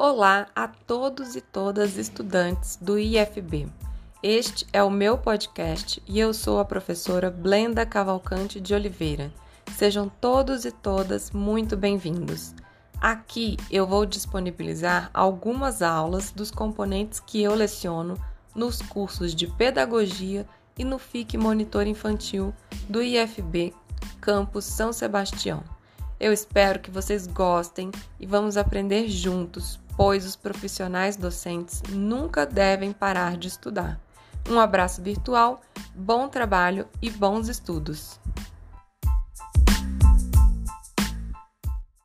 Olá a todos e todas estudantes do IFB. Este é o meu podcast e eu sou a professora Blenda Cavalcante de Oliveira. Sejam todos e todas muito bem-vindos. Aqui eu vou disponibilizar algumas aulas dos componentes que eu leciono nos cursos de Pedagogia e no FIC Monitor Infantil do IFB Campus São Sebastião. Eu espero que vocês gostem e vamos aprender juntos, pois os profissionais docentes nunca devem parar de estudar. Um abraço virtual, bom trabalho e bons estudos!